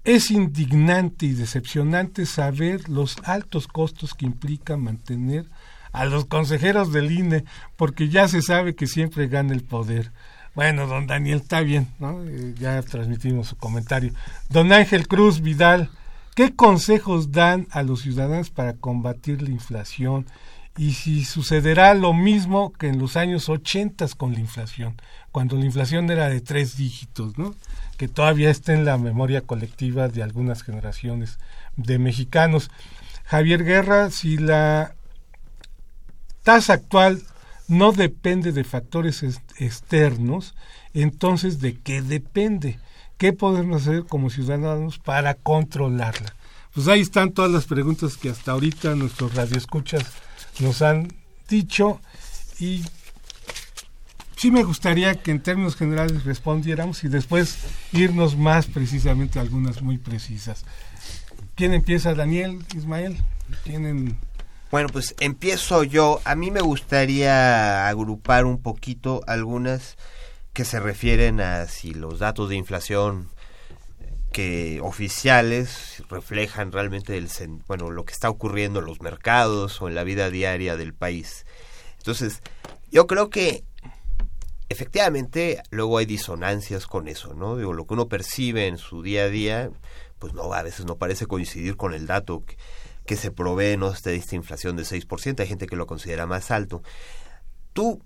Es indignante y decepcionante saber los altos costos que implica mantener a los consejeros del INE, porque ya se sabe que siempre gana el poder. Bueno, don Daniel, está bien, ¿no? Eh, ya transmitimos su comentario. Don Ángel Cruz Vidal, ¿qué consejos dan a los ciudadanos para combatir la inflación? Y si sucederá lo mismo que en los años 80 con la inflación, cuando la inflación era de tres dígitos, ¿no? Que todavía está en la memoria colectiva de algunas generaciones de mexicanos. Javier Guerra, si la tasa actual no depende de factores externos, entonces ¿de qué depende? ¿Qué podemos hacer como ciudadanos para controlarla? Pues ahí están todas las preguntas que hasta ahorita nuestros radioescuchas nos han dicho y sí me gustaría que en términos generales respondiéramos y después irnos más precisamente a algunas muy precisas. ¿Quién empieza, Daniel, Ismael? ¿Tienen... Bueno, pues empiezo yo. A mí me gustaría agrupar un poquito algunas que se refieren a si los datos de inflación que oficiales reflejan realmente bueno, lo que está ocurriendo en los mercados o en la vida diaria del país. Entonces, yo creo que efectivamente luego hay disonancias con eso, ¿no? Digo, lo que uno percibe en su día a día, pues no, a veces no parece coincidir con el dato que, se provee, ¿no? De esta inflación de 6%, hay gente que lo considera más alto. Tú,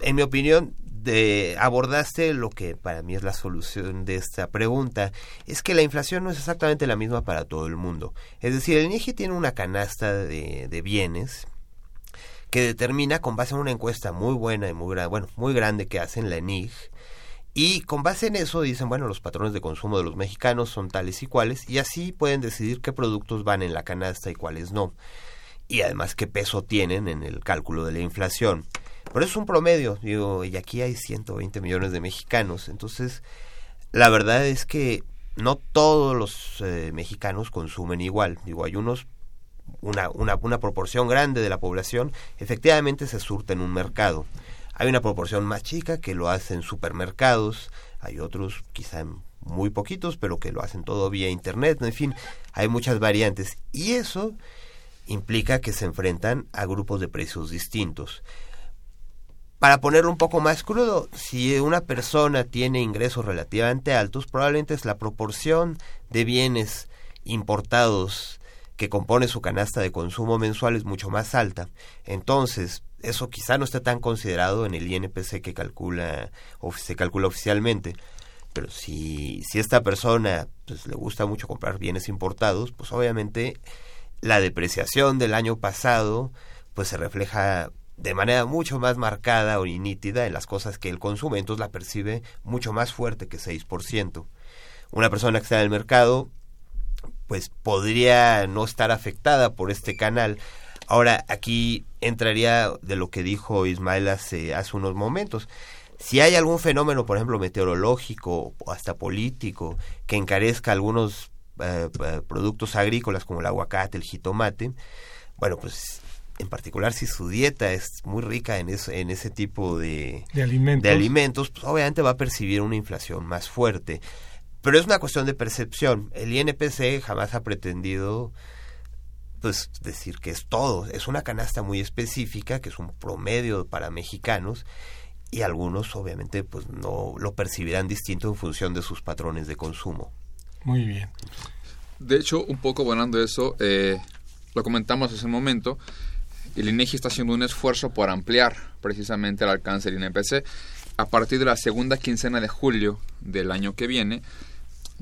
en mi opinión, de, abordaste lo que para mí es la solución de esta pregunta, es que la inflación no es exactamente la misma para todo el mundo. Es decir, el INEGI tiene una canasta de, de bienes que determina con base en una encuesta muy buena y muy, bueno, muy grande que hacen la ENIG, y con base en eso dicen, bueno, los patrones de consumo de los mexicanos son tales y cuales, y así pueden decidir qué productos van en la canasta y cuáles no. Y además qué peso tienen en el cálculo de la inflación. Pero es un promedio, digo, y aquí hay 120 millones de mexicanos, entonces la verdad es que no todos los eh, mexicanos consumen igual. Digo, hay unos una, una, proporción grande de la población efectivamente se surte en un mercado. Hay una proporción más chica que lo hace en supermercados, hay otros quizá muy poquitos, pero que lo hacen todo vía internet, en fin, hay muchas variantes. Y eso implica que se enfrentan a grupos de precios distintos. Para ponerlo un poco más crudo, si una persona tiene ingresos relativamente altos, probablemente es la proporción de bienes importados que compone su canasta de consumo mensual es mucho más alta. Entonces, eso quizá no está tan considerado en el INPC que calcula o se calcula oficialmente. Pero si, si esta persona pues, le gusta mucho comprar bienes importados, pues obviamente la depreciación del año pasado pues se refleja de manera mucho más marcada o nítida en las cosas que él consume, entonces la percibe mucho más fuerte que 6%. Una persona que está en el mercado pues podría no estar afectada por este canal. Ahora, aquí entraría de lo que dijo Ismael hace, hace unos momentos. Si hay algún fenómeno, por ejemplo, meteorológico o hasta político, que encarezca algunos eh, eh, productos agrícolas como el aguacate, el jitomate, bueno, pues en particular si su dieta es muy rica en, eso, en ese tipo de, de alimentos, de alimentos pues obviamente va a percibir una inflación más fuerte. Pero es una cuestión de percepción. El INPC jamás ha pretendido pues decir que es todo. Es una canasta muy específica, que es un promedio para mexicanos, y algunos obviamente pues no lo percibirán distinto en función de sus patrones de consumo. Muy bien. De hecho, un poco de eso, eh, lo comentamos hace un momento, el INEGI está haciendo un esfuerzo por ampliar precisamente el alcance del INPC. A partir de la segunda quincena de julio del año que viene,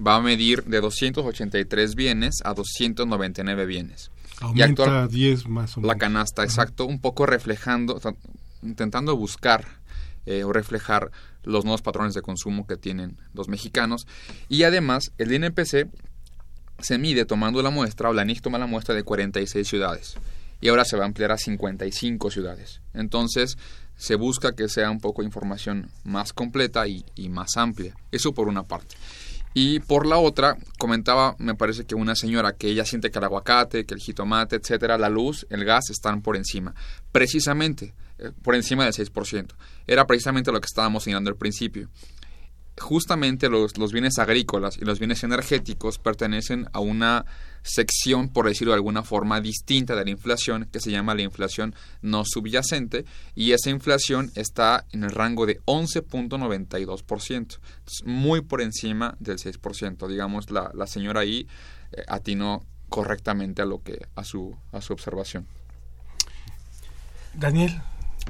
va a medir de 283 bienes a 299 bienes. Aumenta 10 más o menos. La canasta, exacto, un poco reflejando, intentando buscar eh, o reflejar los nuevos patrones de consumo que tienen los mexicanos. Y además, el INPC se mide tomando la muestra, o la NIC toma la muestra de 46 ciudades. Y ahora se va a ampliar a 55 ciudades. Entonces, se busca que sea un poco información más completa y más amplia. Eso por una parte. Y por la otra, comentaba, me parece que una señora que ella siente que el aguacate, que el jitomate, etcétera, la luz, el gas están por encima. Precisamente, eh, por encima del 6%. Era precisamente lo que estábamos señalando al principio justamente los, los, bienes agrícolas y los bienes energéticos pertenecen a una sección, por decirlo de alguna forma, distinta de la inflación, que se llama la inflación no subyacente, y esa inflación está en el rango de 11.92%, muy por encima del 6%. Digamos, la, la señora ahí eh, atinó correctamente a, lo que, a, su, a su observación. Daniel.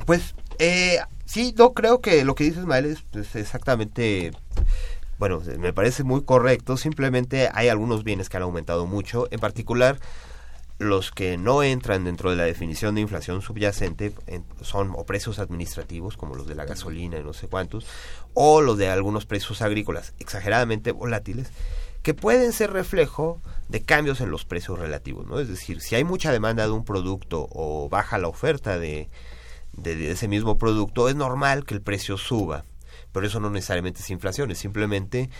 Pues eh, sí, no creo que lo que dices, Mael, es pues, exactamente bueno, me parece muy correcto. Simplemente hay algunos bienes que han aumentado mucho, en particular los que no entran dentro de la definición de inflación subyacente son o precios administrativos como los de la gasolina y no sé cuántos, o los de algunos precios agrícolas exageradamente volátiles que pueden ser reflejo de cambios en los precios relativos, ¿no? Es decir, si hay mucha demanda de un producto o baja la oferta de, de, ese mismo producto, es normal que el precio suba. Pero eso no necesariamente es inflación, es simplemente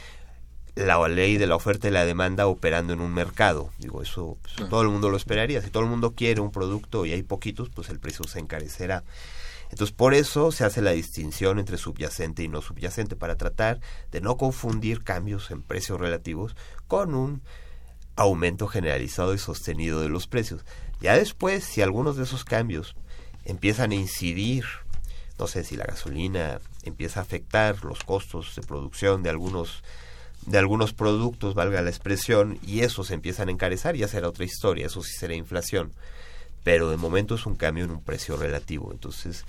la ley de la oferta y la demanda operando en un mercado. Digo, eso pues, todo el mundo lo esperaría. Si todo el mundo quiere un producto y hay poquitos, pues el precio se encarecerá. Entonces, por eso se hace la distinción entre subyacente y no subyacente, para tratar de no confundir cambios en precios relativos con un aumento generalizado y sostenido de los precios. Ya después, si algunos de esos cambios empiezan a incidir, no sé si la gasolina empieza a afectar los costos de producción de algunos de algunos productos, valga la expresión, y esos empiezan a encarecer, ya será otra historia, eso sí será inflación. Pero de momento es un cambio en un precio relativo. Entonces,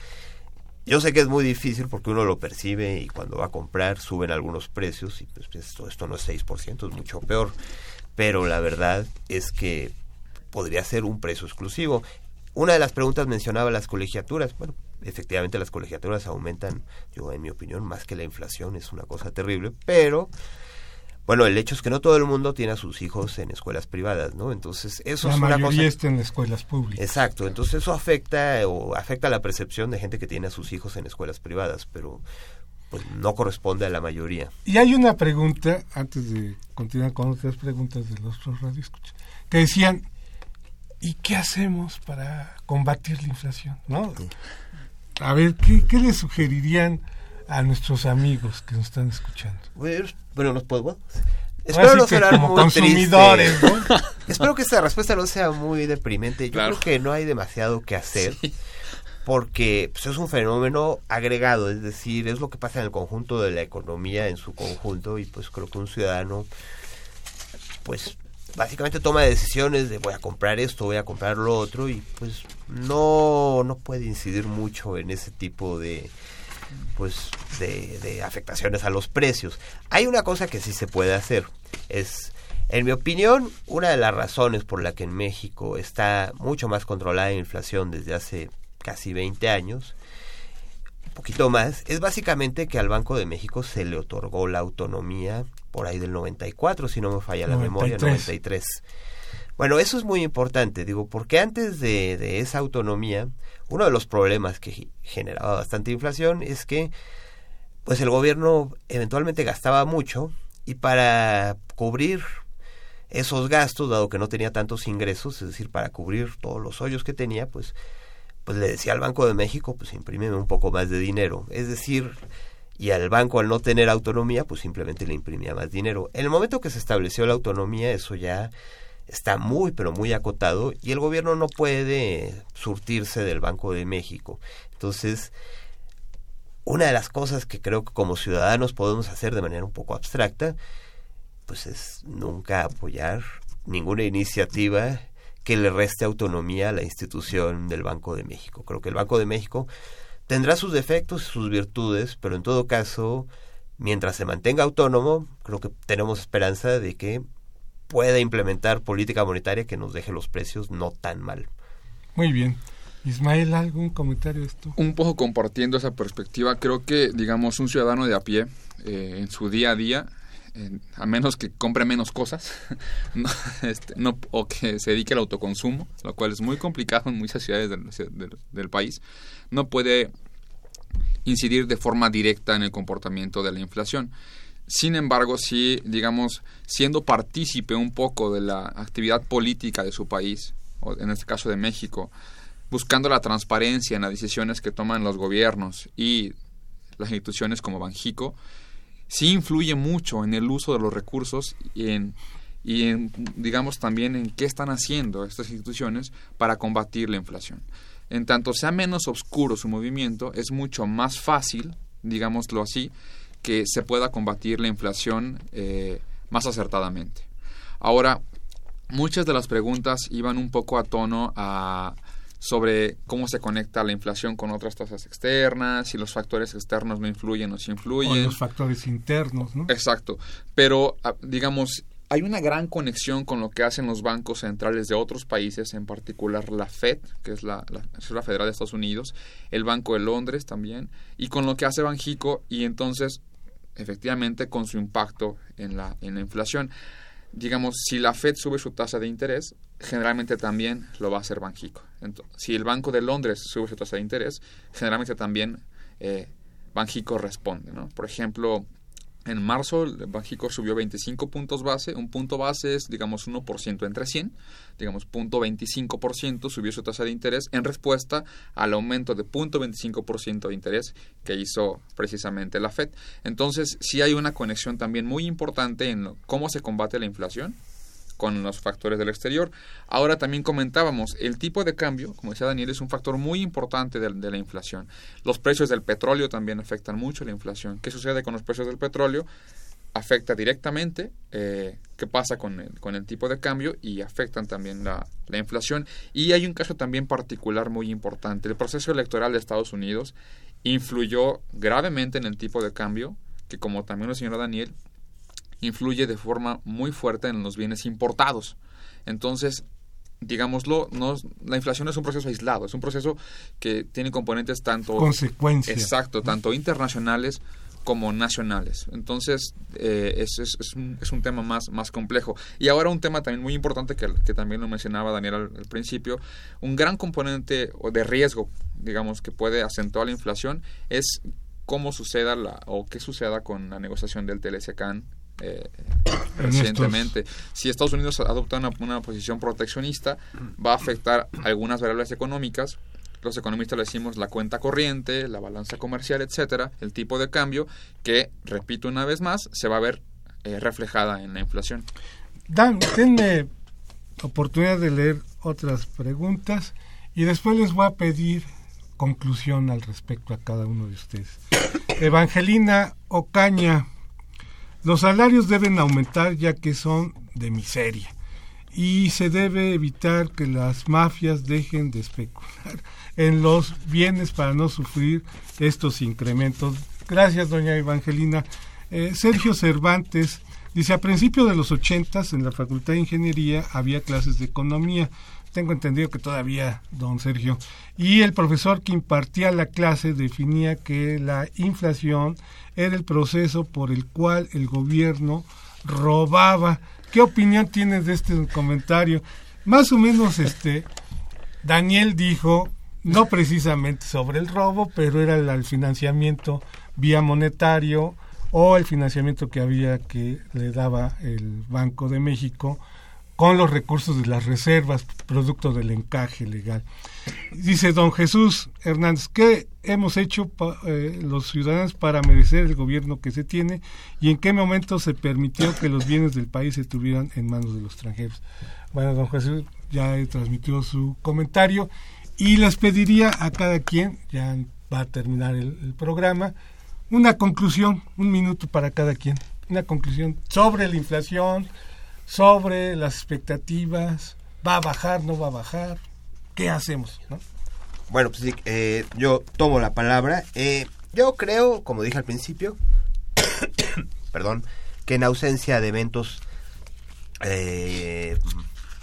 yo sé que es muy difícil porque uno lo percibe y cuando va a comprar suben algunos precios y pues esto, esto no es 6%, es mucho peor. Pero la verdad es que podría ser un precio exclusivo. Una de las preguntas mencionaba las colegiaturas. Bueno, efectivamente las colegiaturas aumentan, yo en mi opinión, más que la inflación, es una cosa terrible, pero bueno, el hecho es que no todo el mundo tiene a sus hijos en escuelas privadas, ¿no? Entonces, eso la es una mayoría cosa está en escuelas públicas. Exacto, entonces eso afecta o afecta la percepción de gente que tiene a sus hijos en escuelas privadas, pero pues no corresponde a la mayoría. Y hay una pregunta, antes de continuar con otras preguntas de los otros radioescuchas, que decían, ¿y qué hacemos para combatir la inflación? ¿No? A ver, ¿qué, qué le sugerirían a nuestros amigos que nos están escuchando? Bueno, bueno nos puedo... Ahora Espero no como muy consumidores. [laughs] Espero que esta respuesta no sea muy deprimente. Yo Claro. creo que no hay demasiado que hacer. Porque pues, es un fenómeno agregado, es decir, es lo que pasa en el conjunto de la economía en su conjunto y pues creo que un ciudadano pues básicamente toma decisiones de voy a comprar esto, voy a comprar lo otro y pues no no puede incidir mucho en ese tipo de pues de, de afectaciones a los precios. Hay una cosa que sí se puede hacer, es en mi opinión, una de las razones por la que en México está mucho más controlada la inflación desde hace casi 20 años, un poquito más, es básicamente que al Banco de México se le otorgó la autonomía por ahí del 94, si no me falla la memoria, 93. 93. Bueno, eso es muy importante, digo, porque antes de, de esa autonomía, uno de los problemas que ge- generaba bastante inflación es que pues el gobierno eventualmente gastaba mucho y para cubrir esos gastos, dado que no tenía tantos ingresos, es decir, para cubrir todos los hoyos que tenía, pues, pues le decía al Banco de México, pues imprímeme un poco más de dinero. Es decir, y al banco al no tener autonomía, pues simplemente le imprimía más dinero. En el momento que se estableció la autonomía, eso ya está muy, pero muy acotado y el gobierno no puede surtirse del Banco de México. Entonces, una de las cosas que creo que como ciudadanos podemos hacer de manera un poco abstracta, pues es nunca apoyar ninguna iniciativa que le reste autonomía a la institución del Banco de México. Creo que el Banco de México tendrá sus defectos y sus virtudes, pero en todo caso, mientras se mantenga autónomo, creo que tenemos esperanza de que pueda implementar política monetaria que nos deje los precios no tan mal. Muy bien. Ismael, ¿algún comentario de esto? Un poco compartiendo esa perspectiva, creo que, digamos, un ciudadano de a pie, eh, en su día a día, a menos que compre menos cosas, [laughs] este, o que se dedique al autoconsumo, lo cual es muy complicado en muchas ciudades del, país, no puede incidir de forma directa en el comportamiento de la inflación. Sin embargo, sí, digamos, siendo partícipe un poco de la actividad política de su país, en este caso de México, buscando la transparencia en las decisiones que toman los gobiernos y las instituciones como Banjico, sí influye mucho en el uso de los recursos y en, y en, digamos, también en qué están haciendo estas instituciones para combatir la inflación. En tanto sea menos oscuro su movimiento, es mucho más fácil, digámoslo así, que se pueda combatir la inflación eh, más acertadamente. Ahora, muchas de las preguntas iban un poco a tono a sobre cómo se conecta la inflación con otras tasas externas, si los factores externos no influyen o si O influyen. los factores internos, ¿no? Exacto. Pero, ah, digamos, hay una gran conexión con lo que hacen los bancos centrales de otros países, en particular la Fed, que es la, la Reserva Federal de Estados Unidos, el Banco de Londres también, y con lo que hace Banjico, y entonces, efectivamente, con su impacto en la, en la inflación. Digamos, si la Fed sube su tasa de interés, generalmente también lo va a hacer Banjico. Ento- si el Banco de Londres sube su tasa de interés, generalmente también eh, Banjico responde. ¿no? Por ejemplo, En marzo, el Banjico subió 25 puntos base. Un punto base es, digamos, 1% entre 100. Digamos, 0.25% subió su tasa de interés en respuesta al aumento de 0.25% de interés que hizo precisamente la Fed. Entonces, sí hay una conexión también muy importante en cómo se combate la inflación con los factores del exterior. Ahora también comentábamos, el tipo de cambio, como decía Daniel, es un factor muy importante de, de, la inflación. Los precios del petróleo también afectan mucho la inflación. ¿Qué sucede con los precios del petróleo? Afecta directamente eh, qué pasa con el, tipo de cambio y afectan también la, la inflación. Y hay un caso también particular muy importante. El proceso electoral de Estados Unidos influyó gravemente en el tipo de cambio, que como también lo señaló Daniel, influye de forma muy fuerte en los bienes importados. Entonces, digámoslo, no, la inflación es un proceso aislado, es un proceso que tiene componentes tanto... Consecuencias. Exacto, tanto internacionales como nacionales. Entonces, eh, es, es, es, un, es, un, tema más, más complejo. Y ahora un tema también muy importante que, que también lo mencionaba Daniel al, al, principio, un gran componente de riesgo, digamos, que puede acentuar la inflación es cómo suceda la, o qué suceda con la negociación del TLCAN eh, recientemente. Si Estados Unidos adopta una, una, posición proteccionista, va a afectar algunas variables económicas. Los economistas le decimos la cuenta corriente, la balanza comercial, etcétera, el tipo de cambio, que, repito una vez más, se va a ver eh, reflejada en la inflación. Dan, denme oportunidad de leer otras preguntas y después les voy a pedir conclusión al respecto a cada uno de ustedes. Evangelina Ocaña los salarios deben aumentar ya que son de miseria y se debe evitar que las mafias dejen de especular [laughs] en los bienes para no sufrir estos incrementos. Gracias, doña Evangelina. Eh, Sergio Cervantes dice, a principios de los ochentas en la Facultad de Ingeniería había clases de economía. Tengo entendido que todavía, don Sergio. Y el profesor que impartía la clase definía que la inflación era el proceso por el cual el gobierno robaba. ¿Qué opinión tienes de este comentario? Más o menos este Daniel dijo no precisamente sobre el robo, pero era el, el financiamiento vía monetario o el financiamiento que había que le daba el Banco de México con los recursos de las reservas, producto del encaje legal. Dice don Jesús Hernández, ¿qué hemos hecho eh, los ciudadanos para merecer el gobierno que se tiene y en qué momento se permitió que los bienes del país se tuvieran en manos de los extranjeros? Bueno, don Jesús ya transmitió su comentario y les pediría a cada quien, ya va a terminar el, el programa, una conclusión, un minuto para cada quien, una conclusión sobre la inflación, sobre las expectativas, va a bajar, no va a bajar, ¿qué hacemos? ¿no? Bueno, pues eh, yo tomo la palabra. Eh, yo creo, como dije al principio, [coughs] perdón, que en ausencia de eventos eh,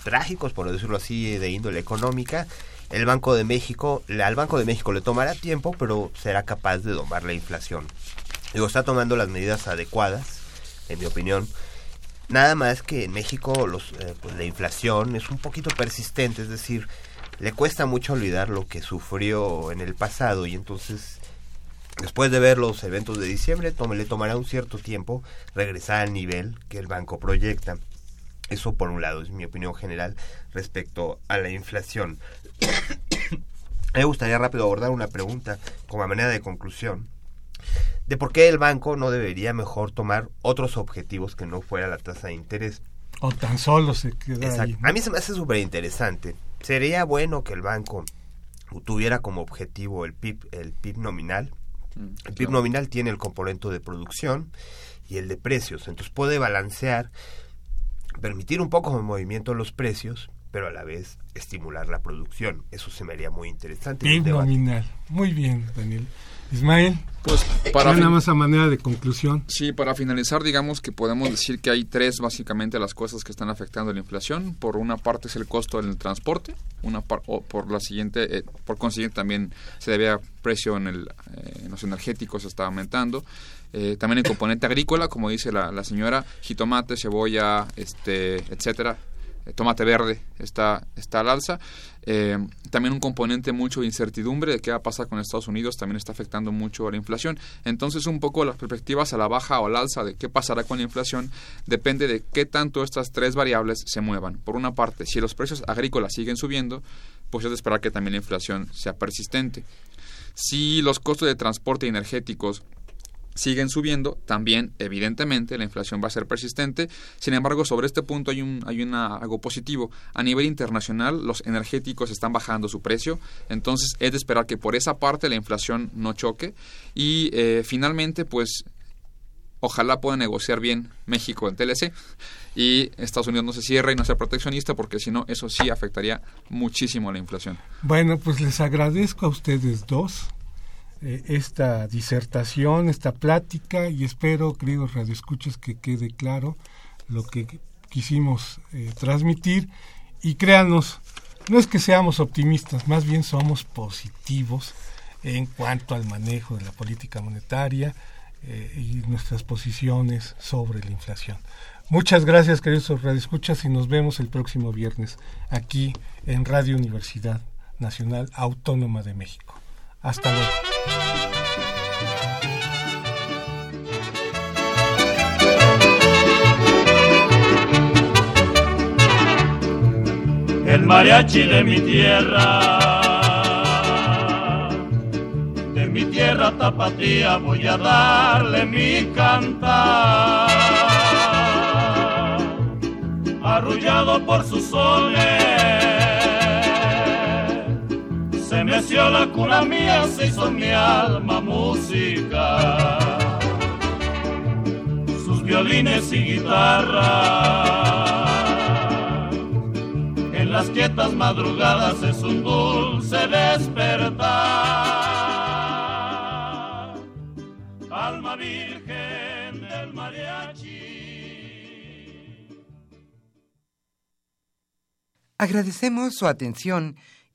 trágicos, por decirlo así, de índole económica, el Banco de México, al Banco de México le tomará tiempo, pero será capaz de domar la inflación. Digo, está tomando las medidas adecuadas, en mi opinión, Nada más que en México los, eh, pues la inflación es un poquito persistente, es decir, le cuesta mucho olvidar lo que sufrió en el pasado y entonces después de ver los eventos de diciembre tome, le tomará un cierto tiempo regresar al nivel que el banco proyecta. Eso por un lado es mi opinión general respecto a la inflación. [coughs] Me gustaría rápido abordar una pregunta como manera de conclusión de por qué el banco no debería mejor tomar otros objetivos que no fuera la tasa de interés. O tan solo se queda Exacto. ahí. A mí se me hace súper interesante. Sería bueno que el banco tuviera como objetivo el PIB, el PIB nominal. El PIB nominal tiene el componente de producción y el de precios. Entonces puede balancear, permitir un poco de movimiento en los precios, pero a la vez estimular la producción. Eso se me haría muy interesante. PIB nominal. Muy bien, Daniel. Ismael, pues para nada más a manera de conclusión. Sí, para finalizar, digamos que podemos decir que hay tres básicamente las cosas que están afectando la inflación. Por una parte es el costo del transporte, una par o por la siguiente, eh, por consiguiente también se debía precio en, el, eh, en los energéticos está aumentando. Eh, también el componente agrícola, como dice la, la señora, jitomate, cebolla, este, etcétera, tomate verde está, está al alza. Eh, también un componente mucho de incertidumbre de qué va a pasar con Estados Unidos también está afectando mucho a la inflación. Entonces, un poco las perspectivas a la baja o al alza de qué pasará con la inflación depende de qué tanto estas tres variables se muevan. Por una parte, si los precios agrícolas siguen subiendo, pues es de esperar que también la inflación sea persistente. Si los costos de transporte energéticos siguen subiendo, también evidentemente la inflación va a ser persistente. Sin embargo, sobre este punto hay un hay una, algo positivo. A nivel internacional, los energéticos están bajando su precio, entonces es de esperar que por esa parte la inflación no choque y eh, finalmente, pues ojalá pueda negociar bien México en TLC y Estados Unidos no se cierre y no sea proteccionista porque si no eso sí afectaría muchísimo a la inflación. Bueno, pues les agradezco a ustedes dos eh, esta disertación, esta plática y espero, queridos radioescuchas, que quede claro lo que quisimos eh, transmitir y créanos, no es que seamos optimistas, más bien somos positivos en cuanto al manejo de la política monetaria eh, y nuestras posiciones sobre la inflación. Muchas gracias, queridos radioescuchas, y nos vemos el próximo viernes aquí en Radio Universidad Nacional Autónoma de México. Hasta luego. El mariachi de mi tierra, de mi tierra tapatía voy a darle mi cantar. Arrullado por sus soles meció la cuna mía, se hizo mi alma música. Sus violines y guitarra. En las quietas madrugadas es un dulce despertar. Alma virgen del mariachi. Agradecemos su atención